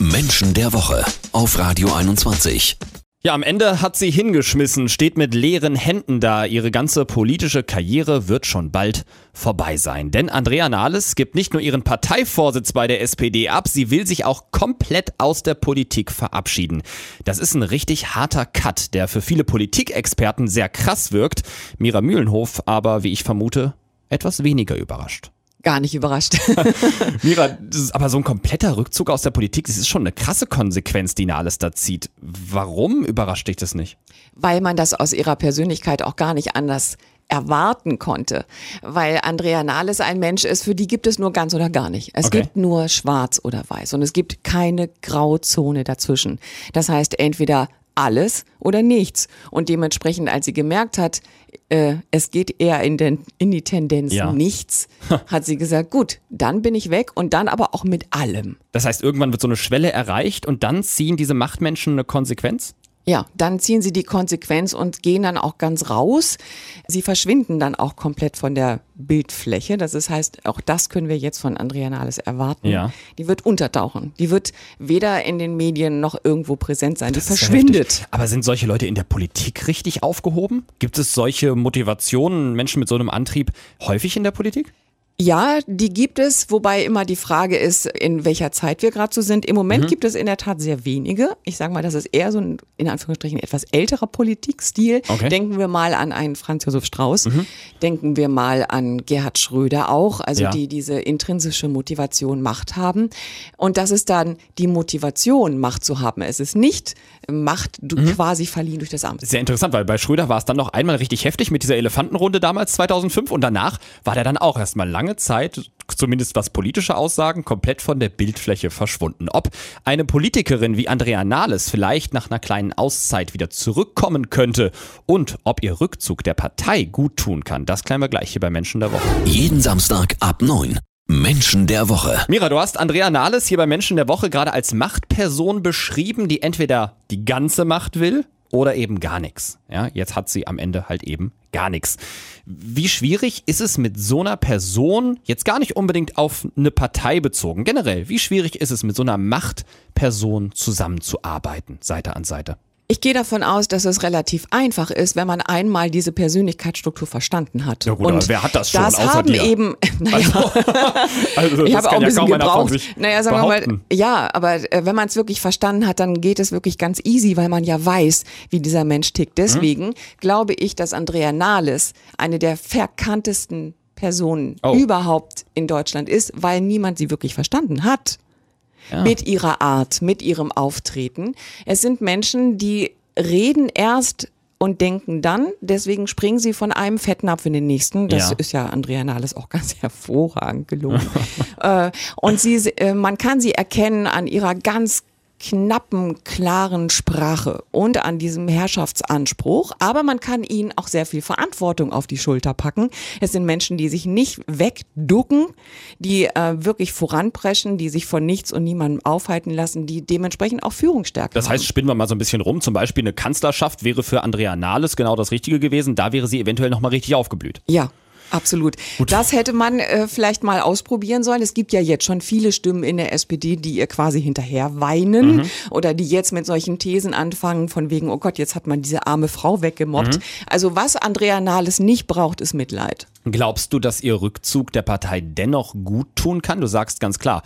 Menschen der Woche auf Radio 21. Ja, am Ende hat sie hingeschmissen, steht mit leeren Händen da. Ihre ganze politische Karriere wird schon bald vorbei sein. Denn Andrea Nahles gibt nicht nur ihren Parteivorsitz bei der SPD ab, sie will sich auch komplett aus der Politik verabschieden. Das ist ein richtig harter Cut, der für viele Politikexperten sehr krass wirkt. Mira Mühlenhof aber, wie ich vermute, etwas weniger überrascht gar nicht überrascht. Mira, das ist aber so ein kompletter Rückzug aus der Politik, das ist schon eine krasse Konsequenz, die Nahles da zieht. Warum überrascht dich das nicht? Weil man das aus ihrer Persönlichkeit auch gar nicht anders erwarten konnte, weil Andrea Nahles ein Mensch ist, für die gibt es nur ganz oder gar nicht. Es okay. gibt nur schwarz oder weiß und es gibt keine Grauzone dazwischen. Das heißt, entweder alles oder nichts. Und dementsprechend, als sie gemerkt hat, äh, es geht eher in, den, in die Tendenz ja. nichts, hat sie gesagt, gut, dann bin ich weg und dann aber auch mit allem. Das heißt, irgendwann wird so eine Schwelle erreicht und dann ziehen diese Machtmenschen eine Konsequenz? Ja, dann ziehen sie die Konsequenz und gehen dann auch ganz raus. Sie verschwinden dann auch komplett von der Bildfläche. Das heißt, auch das können wir jetzt von Andrea Nahles erwarten. Ja. Die wird untertauchen. Die wird weder in den Medien noch irgendwo präsent sein. Die das verschwindet. Aber sind solche Leute in der Politik richtig aufgehoben? Gibt es solche Motivationen, Menschen mit so einem Antrieb häufig in der Politik? Ja, die gibt es, wobei immer die Frage ist, in welcher Zeit wir gerade so sind. Im Moment mhm. gibt es in der Tat sehr wenige. Ich sage mal, das ist eher so ein, in Anführungsstrichen, etwas älterer Politikstil. Okay. Denken wir mal an einen Franz Josef Strauß. Mhm. Denken wir mal an Gerhard Schröder auch, also ja. die diese intrinsische Motivation, Macht haben. Und das ist dann die Motivation, Macht zu haben. Es ist nicht Macht mhm. quasi verliehen durch das Amt. Sehr interessant, weil bei Schröder war es dann noch einmal richtig heftig mit dieser Elefantenrunde damals 2005 und danach war der dann auch erstmal lange lange Zeit, zumindest was politische Aussagen, komplett von der Bildfläche verschwunden. Ob eine Politikerin wie Andrea Nahles vielleicht nach einer kleinen Auszeit wieder zurückkommen könnte und ob ihr Rückzug der Partei gut tun kann, das klären wir gleich hier bei Menschen der Woche. Jeden Samstag ab 9. Menschen der Woche. Mira, du hast Andrea Nahles hier bei Menschen der Woche gerade als Machtperson beschrieben, die entweder die ganze Macht will oder eben gar nichts. Ja, jetzt hat sie am Ende halt eben gar nichts. Wie schwierig ist es mit so einer Person, jetzt gar nicht unbedingt auf eine Partei bezogen, generell, wie schwierig ist es mit so einer Machtperson zusammenzuarbeiten, Seite an Seite? Ich gehe davon aus, dass es relativ einfach ist, wenn man einmal diese Persönlichkeitsstruktur verstanden hat. Ja gut, und wer hat das schon das außer haben dir? eben, naja, also, also ich habe auch ein bisschen ja gebraucht. Naja, sagen wir mal, ja, aber äh, wenn man es wirklich verstanden hat, dann geht es wirklich ganz easy, weil man ja weiß, wie dieser Mensch tickt. Deswegen mhm. glaube ich, dass Andrea Nahles eine der verkanntesten Personen oh. überhaupt in Deutschland ist, weil niemand sie wirklich verstanden hat ja. mit ihrer Art, mit ihrem Auftreten. Es sind Menschen, die reden erst und denken dann, deswegen springen sie von einem Fettnapf in den nächsten. Das ja. ist ja Andrea Nahles auch ganz hervorragend gelungen. äh, und sie, äh, man kann sie erkennen an ihrer ganz knappen, klaren Sprache und an diesem Herrschaftsanspruch. Aber man kann ihnen auch sehr viel Verantwortung auf die Schulter packen. Es sind Menschen, die sich nicht wegducken, die äh, wirklich voranpreschen, die sich von nichts und niemandem aufhalten lassen, die dementsprechend auch Führungsstärke Das heißt, spinnen wir mal so ein bisschen rum. Zum Beispiel eine Kanzlerschaft wäre für Andrea Nahles genau das Richtige gewesen. Da wäre sie eventuell nochmal richtig aufgeblüht. Ja, Absolut. Gut. Das hätte man äh, vielleicht mal ausprobieren sollen. Es gibt ja jetzt schon viele Stimmen in der SPD, die ihr quasi hinterher weinen mhm. oder die jetzt mit solchen Thesen anfangen von wegen, oh Gott, jetzt hat man diese arme Frau weggemobbt. Mhm. Also was Andrea Nahles nicht braucht, ist Mitleid. Glaubst du, dass ihr Rückzug der Partei dennoch gut tun kann? Du sagst ganz klar,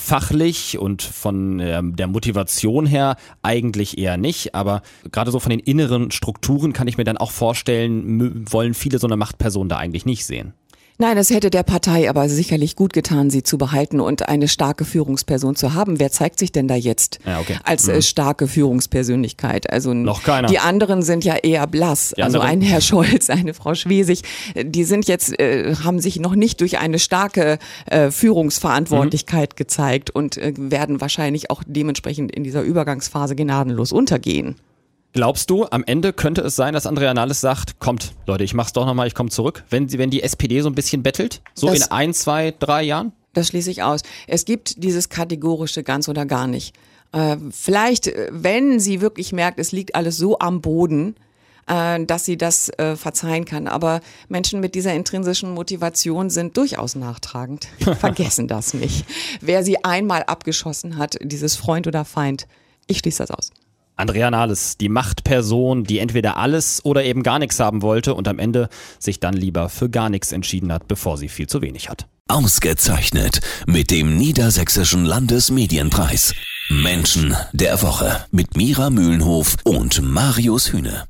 fachlich und von der Motivation her eigentlich eher nicht, aber gerade so von den inneren Strukturen kann ich mir dann auch vorstellen, wollen viele so eine Machtperson da eigentlich nicht sehen. Nein, es hätte der Partei aber sicherlich gut getan, sie zu behalten und eine starke Führungsperson zu haben. Wer zeigt sich denn da jetzt ja, okay. als äh, mhm. starke Führungspersönlichkeit? Also noch keiner. Die anderen sind ja eher blass. Die also ein Herr Scholz, eine Frau Schwesig, die sind jetzt äh, haben sich noch nicht durch eine starke äh, Führungsverantwortlichkeit mhm. gezeigt und äh, werden wahrscheinlich auch dementsprechend in dieser Übergangsphase gnadenlos untergehen. Glaubst du, am Ende könnte es sein, dass Andrea Nahles sagt, kommt, Leute, ich mach's doch nochmal, ich komme zurück, wenn, wenn die SPD so ein bisschen bettelt? So das, in ein, zwei, drei Jahren? Das schließe ich aus. Es gibt dieses kategorische ganz oder gar nicht. Äh, vielleicht, äh, wenn sie wirklich merkt, es liegt alles so am Boden, äh, dass sie das äh, verzeihen kann. Aber Menschen mit dieser intrinsischen Motivation sind durchaus nachtragend. Vergessen das nicht. Wer sie einmal abgeschossen hat, dieses Freund oder Feind, ich schließe das aus. Andrea Nahles, die Machtperson, die entweder alles oder eben gar nichts haben wollte und am Ende sich dann lieber für gar nichts entschieden hat, bevor sie viel zu wenig hat. Ausgezeichnet mit dem Niedersächsischen Landesmedienpreis. Menschen der Woche mit Mira Mühlenhof und Marius Hühne.